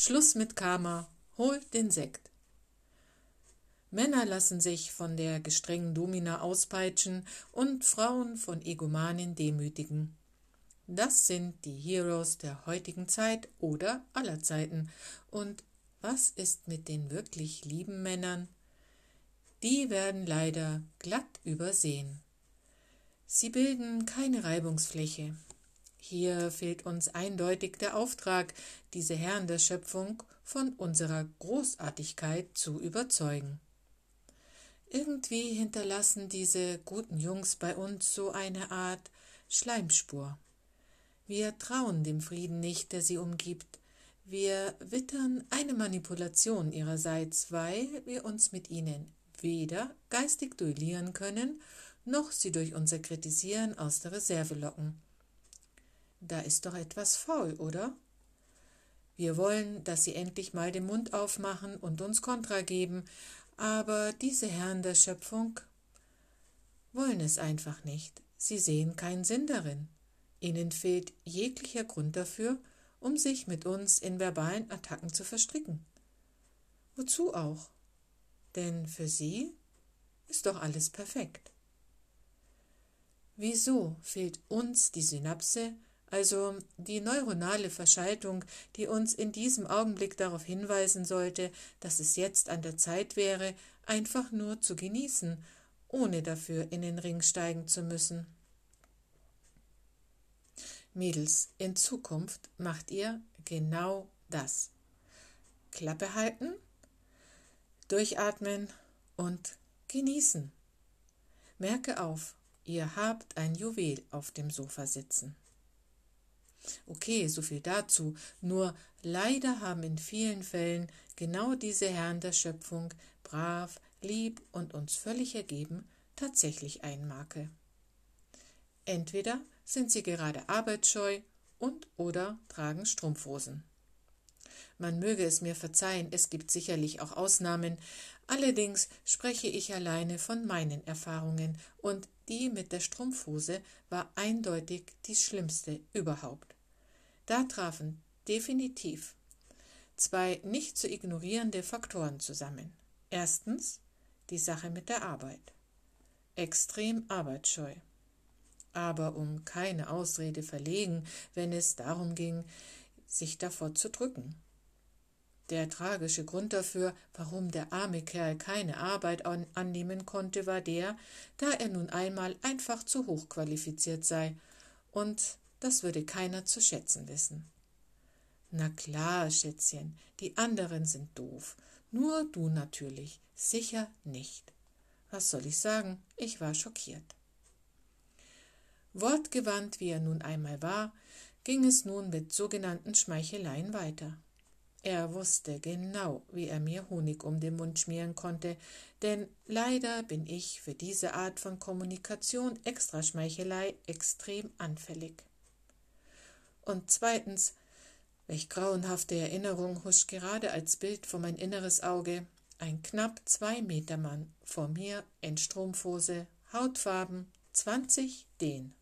Schluss mit Karma, holt den Sekt. Männer lassen sich von der gestrengen Domina auspeitschen und Frauen von Egomanen demütigen. Das sind die Heroes der heutigen Zeit oder aller Zeiten. Und was ist mit den wirklich lieben Männern? Die werden leider glatt übersehen. Sie bilden keine Reibungsfläche. Hier fehlt uns eindeutig der Auftrag, diese Herren der Schöpfung von unserer Großartigkeit zu überzeugen. Irgendwie hinterlassen diese guten Jungs bei uns so eine Art Schleimspur. Wir trauen dem Frieden nicht, der sie umgibt. Wir wittern eine Manipulation ihrerseits, weil wir uns mit ihnen weder geistig duellieren können, noch sie durch unser Kritisieren aus der Reserve locken. Da ist doch etwas faul, oder? Wir wollen, dass sie endlich mal den Mund aufmachen und uns Kontra geben, aber diese Herren der Schöpfung wollen es einfach nicht. Sie sehen keinen Sinn darin. Ihnen fehlt jeglicher Grund dafür, um sich mit uns in verbalen Attacken zu verstricken. Wozu auch? Denn für sie ist doch alles perfekt. Wieso fehlt uns die Synapse, also die neuronale Verschaltung, die uns in diesem Augenblick darauf hinweisen sollte, dass es jetzt an der Zeit wäre, einfach nur zu genießen, ohne dafür in den Ring steigen zu müssen. Mädels, in Zukunft macht ihr genau das. Klappe halten, durchatmen und genießen. Merke auf, ihr habt ein Juwel auf dem Sofa sitzen. Okay, so viel dazu. Nur leider haben in vielen Fällen genau diese Herren der Schöpfung, brav, lieb und uns völlig ergeben, tatsächlich einen Makel. Entweder sind sie gerade arbeitsscheu und oder tragen Strumpfhosen. Man möge es mir verzeihen, es gibt sicherlich auch Ausnahmen, allerdings spreche ich alleine von meinen Erfahrungen, und die mit der Strumpfhose war eindeutig die schlimmste überhaupt. Da trafen definitiv zwei nicht zu ignorierende Faktoren zusammen. Erstens die Sache mit der Arbeit. Extrem arbeitsscheu. Aber um keine Ausrede verlegen, wenn es darum ging, sich davor zu drücken. Der tragische Grund dafür, warum der arme Kerl keine Arbeit an annehmen konnte, war der, da er nun einmal einfach zu hoch qualifiziert sei und das würde keiner zu schätzen wissen. Na klar, Schätzchen, die anderen sind doof. Nur du natürlich, sicher nicht. Was soll ich sagen? Ich war schockiert. Wortgewandt, wie er nun einmal war, ging es nun mit sogenannten Schmeicheleien weiter. Er wusste genau, wie er mir Honig um den Mund schmieren konnte, denn leider bin ich für diese Art von Kommunikation extra Schmeichelei extrem anfällig. Und zweitens, welch grauenhafte Erinnerung huscht gerade als Bild vor mein inneres Auge. Ein knapp zwei Meter Mann vor mir in Strumpfhose, Hautfarben, zwanzig den.